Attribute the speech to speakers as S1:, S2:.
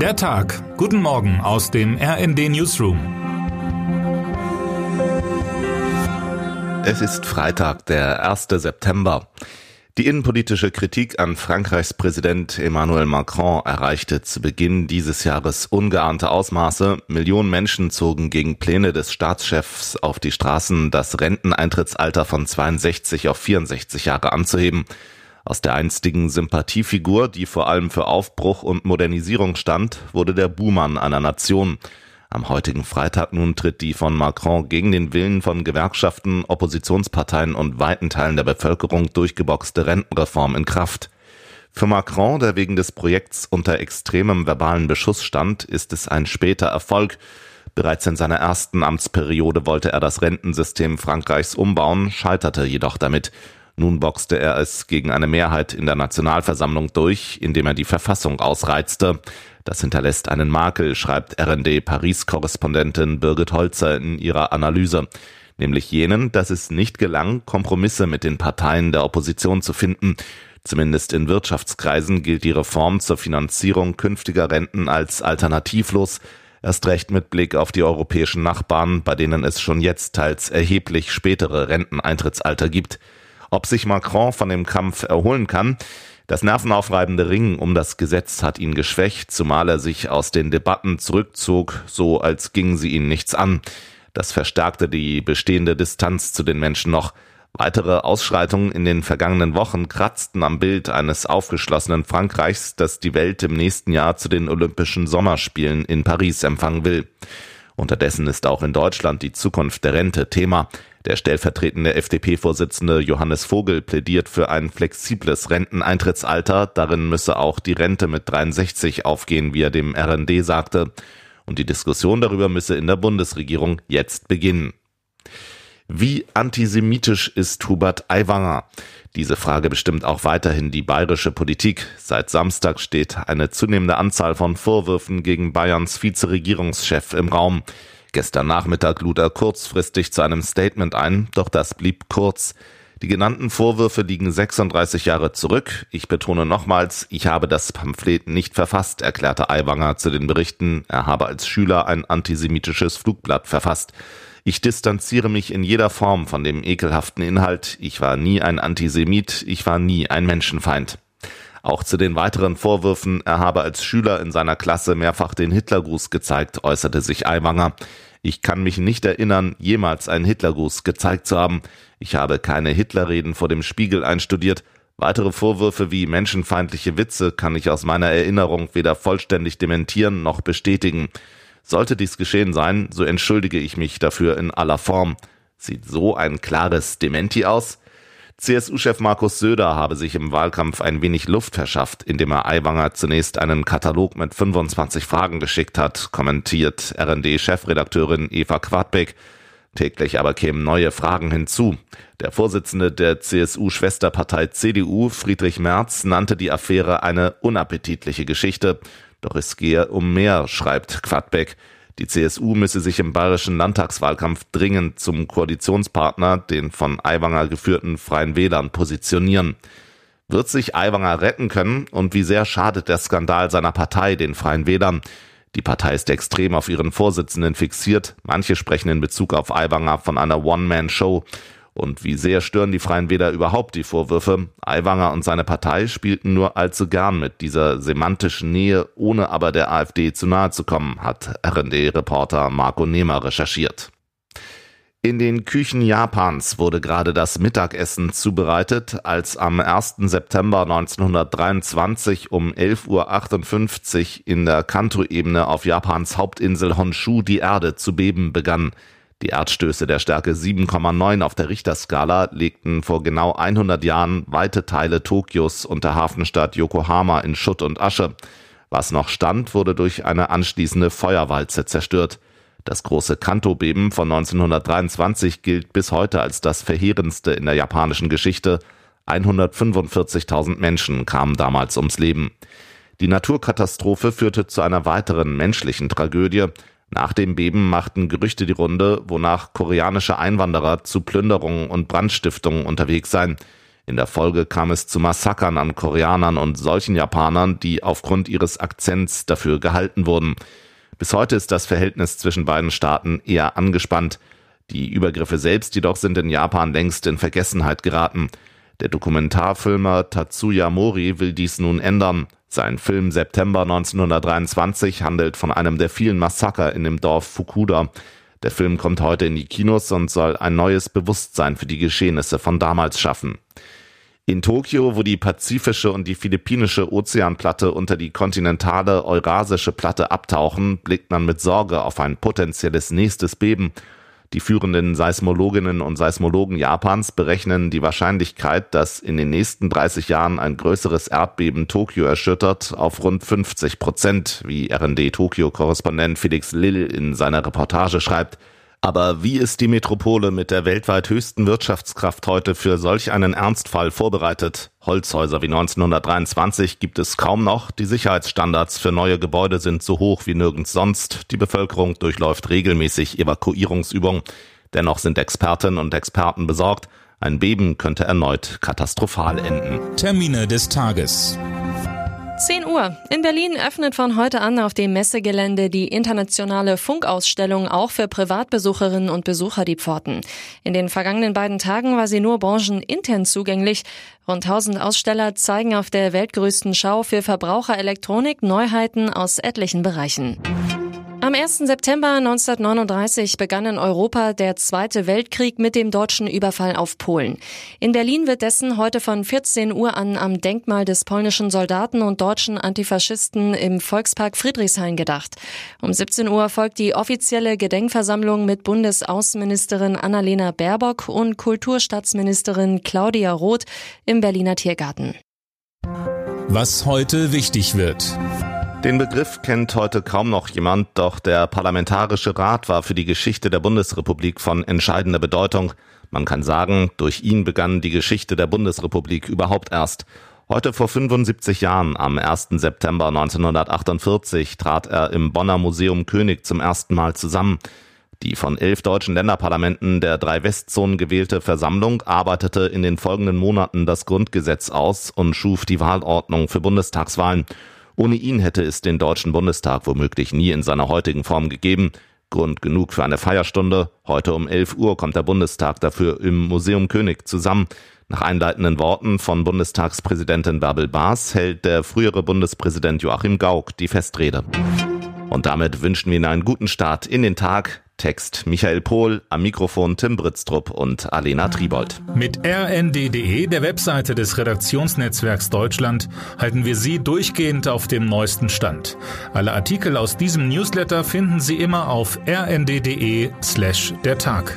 S1: Der Tag. Guten Morgen aus dem RND Newsroom.
S2: Es ist Freitag, der 1. September. Die innenpolitische Kritik an Frankreichs Präsident Emmanuel Macron erreichte zu Beginn dieses Jahres ungeahnte Ausmaße. Millionen Menschen zogen gegen Pläne des Staatschefs auf die Straßen, das Renteneintrittsalter von 62 auf 64 Jahre anzuheben. Aus der einstigen Sympathiefigur, die vor allem für Aufbruch und Modernisierung stand, wurde der Buhmann einer Nation. Am heutigen Freitag nun tritt die von Macron gegen den Willen von Gewerkschaften, Oppositionsparteien und weiten Teilen der Bevölkerung durchgeboxte Rentenreform in Kraft. Für Macron, der wegen des Projekts unter extremem verbalen Beschuss stand, ist es ein später Erfolg. Bereits in seiner ersten Amtsperiode wollte er das Rentensystem Frankreichs umbauen, scheiterte jedoch damit. Nun boxte er es gegen eine Mehrheit in der Nationalversammlung durch, indem er die Verfassung ausreizte. Das hinterlässt einen Makel, schreibt RND Paris-Korrespondentin Birgit Holzer in ihrer Analyse nämlich jenen, dass es nicht gelang, Kompromisse mit den Parteien der Opposition zu finden. Zumindest in Wirtschaftskreisen gilt die Reform zur Finanzierung künftiger Renten als alternativlos, erst recht mit Blick auf die europäischen Nachbarn, bei denen es schon jetzt teils erheblich spätere Renteneintrittsalter gibt. Ob sich Macron von dem Kampf erholen kann, das nervenaufreibende Ringen um das Gesetz hat ihn geschwächt, zumal er sich aus den Debatten zurückzog, so als gingen sie ihn nichts an. Das verstärkte die bestehende Distanz zu den Menschen noch. Weitere Ausschreitungen in den vergangenen Wochen kratzten am Bild eines aufgeschlossenen Frankreichs, das die Welt im nächsten Jahr zu den Olympischen Sommerspielen in Paris empfangen will. Unterdessen ist auch in Deutschland die Zukunft der Rente Thema. Der stellvertretende FDP-Vorsitzende Johannes Vogel plädiert für ein flexibles Renteneintrittsalter. Darin müsse auch die Rente mit 63 aufgehen, wie er dem RND sagte. Und die Diskussion darüber müsse in der Bundesregierung jetzt beginnen. Wie antisemitisch ist Hubert Aiwanger? Diese Frage bestimmt auch weiterhin die bayerische Politik. Seit Samstag steht eine zunehmende Anzahl von Vorwürfen gegen Bayerns Vizeregierungschef im Raum. Gestern Nachmittag lud er kurzfristig zu einem Statement ein, doch das blieb kurz. Die genannten Vorwürfe liegen 36 Jahre zurück. Ich betone nochmals, ich habe das Pamphlet nicht verfasst, erklärte Aiwanger zu den Berichten. Er habe als Schüler ein antisemitisches Flugblatt verfasst. Ich distanziere mich in jeder Form von dem ekelhaften Inhalt. Ich war nie ein Antisemit, ich war nie ein Menschenfeind. Auch zu den weiteren Vorwürfen, er habe als Schüler in seiner Klasse mehrfach den Hitlergruß gezeigt, äußerte sich Aiwanger. Ich kann mich nicht erinnern, jemals einen Hitlergruß gezeigt zu haben. Ich habe keine Hitlerreden vor dem Spiegel einstudiert. Weitere Vorwürfe wie menschenfeindliche Witze kann ich aus meiner Erinnerung weder vollständig dementieren noch bestätigen. Sollte dies geschehen sein, so entschuldige ich mich dafür in aller Form. Sieht so ein klares Dementi aus? CSU-Chef Markus Söder habe sich im Wahlkampf ein wenig Luft verschafft, indem er Aiwanger zunächst einen Katalog mit 25 Fragen geschickt hat, kommentiert RND-Chefredakteurin Eva Quadbeck. Täglich aber kämen neue Fragen hinzu. Der Vorsitzende der CSU-Schwesterpartei CDU, Friedrich Merz, nannte die Affäre eine unappetitliche Geschichte. Doch es gehe um mehr, schreibt Quadbeck. Die CSU müsse sich im bayerischen Landtagswahlkampf dringend zum Koalitionspartner, den von Aiwanger geführten Freien Wählern, positionieren. Wird sich Aiwanger retten können und wie sehr schadet der Skandal seiner Partei den Freien Wählern? Die Partei ist extrem auf ihren Vorsitzenden fixiert. Manche sprechen in Bezug auf Aiwanger von einer One-Man-Show. Und wie sehr stören die Freien Wähler überhaupt die Vorwürfe? Aiwanger und seine Partei spielten nur allzu gern mit dieser semantischen Nähe, ohne aber der AfD zu nahe zu kommen, hat RD-Reporter Marco Nehmer recherchiert. In den Küchen Japans wurde gerade das Mittagessen zubereitet, als am 1. September 1923 um 11.58 Uhr in der Kanto-Ebene auf Japans Hauptinsel Honshu die Erde zu beben begann. Die Erdstöße der Stärke 7,9 auf der Richterskala legten vor genau 100 Jahren weite Teile Tokios und der Hafenstadt Yokohama in Schutt und Asche. Was noch stand, wurde durch eine anschließende Feuerwalze zerstört. Das große Kanto-Beben von 1923 gilt bis heute als das verheerendste in der japanischen Geschichte. 145.000 Menschen kamen damals ums Leben. Die Naturkatastrophe führte zu einer weiteren menschlichen Tragödie. Nach dem Beben machten Gerüchte die Runde, wonach koreanische Einwanderer zu Plünderungen und Brandstiftungen unterwegs seien. In der Folge kam es zu Massakern an Koreanern und solchen Japanern, die aufgrund ihres Akzents dafür gehalten wurden. Bis heute ist das Verhältnis zwischen beiden Staaten eher angespannt. Die Übergriffe selbst jedoch sind in Japan längst in Vergessenheit geraten. Der Dokumentarfilmer Tatsuya Mori will dies nun ändern. Sein Film September 1923 handelt von einem der vielen Massaker in dem Dorf Fukuda. Der Film kommt heute in die Kinos und soll ein neues Bewusstsein für die Geschehnisse von damals schaffen. In Tokio, wo die pazifische und die philippinische Ozeanplatte unter die kontinentale eurasische Platte abtauchen, blickt man mit Sorge auf ein potenzielles nächstes Beben die führenden Seismologinnen und Seismologen Japans berechnen die Wahrscheinlichkeit, dass in den nächsten 30 Jahren ein größeres Erdbeben Tokio erschüttert, auf rund 50 Prozent, wie RND Tokio-Korrespondent Felix Lill in seiner Reportage schreibt. Aber wie ist die Metropole mit der weltweit höchsten Wirtschaftskraft heute für solch einen Ernstfall vorbereitet? Holzhäuser wie 1923 gibt es kaum noch. Die Sicherheitsstandards für neue Gebäude sind so hoch wie nirgends sonst. Die Bevölkerung durchläuft regelmäßig Evakuierungsübungen. Dennoch sind Expertinnen und Experten besorgt. Ein Beben könnte erneut katastrophal enden.
S1: Termine des Tages.
S3: 10 Uhr. In Berlin öffnet von heute an auf dem Messegelände die internationale Funkausstellung auch für Privatbesucherinnen und Besucher die Pforten. In den vergangenen beiden Tagen war sie nur branchenintern zugänglich. Rund 1000 Aussteller zeigen auf der weltgrößten Schau für Verbraucherelektronik Neuheiten aus etlichen Bereichen. Am 1. September 1939 begann in Europa der Zweite Weltkrieg mit dem deutschen Überfall auf Polen. In Berlin wird dessen heute von 14 Uhr an am Denkmal des polnischen Soldaten und deutschen Antifaschisten im Volkspark Friedrichshain gedacht. Um 17 Uhr folgt die offizielle Gedenkversammlung mit Bundesaußenministerin Annalena Baerbock und Kulturstaatsministerin Claudia Roth im Berliner Tiergarten.
S1: Was heute wichtig wird.
S2: Den Begriff kennt heute kaum noch jemand, doch der Parlamentarische Rat war für die Geschichte der Bundesrepublik von entscheidender Bedeutung. Man kann sagen, durch ihn begann die Geschichte der Bundesrepublik überhaupt erst. Heute vor 75 Jahren, am 1. September 1948, trat er im Bonner Museum König zum ersten Mal zusammen. Die von elf deutschen Länderparlamenten der drei Westzonen gewählte Versammlung arbeitete in den folgenden Monaten das Grundgesetz aus und schuf die Wahlordnung für Bundestagswahlen. Ohne ihn hätte es den Deutschen Bundestag womöglich nie in seiner heutigen Form gegeben. Grund genug für eine Feierstunde. Heute um 11 Uhr kommt der Bundestag dafür im Museum König zusammen. Nach einleitenden Worten von Bundestagspräsidentin Bärbel Baas hält der frühere Bundespräsident Joachim Gauck die Festrede. Und damit wünschen wir Ihnen einen guten Start in den Tag. Text Michael Pohl, am Mikrofon Tim Britztrup und Alena Tribold.
S1: Mit rnd.de, der Webseite des Redaktionsnetzwerks Deutschland, halten wir Sie durchgehend auf dem neuesten Stand. Alle Artikel aus diesem Newsletter finden Sie immer auf rnd.de slash der Tag.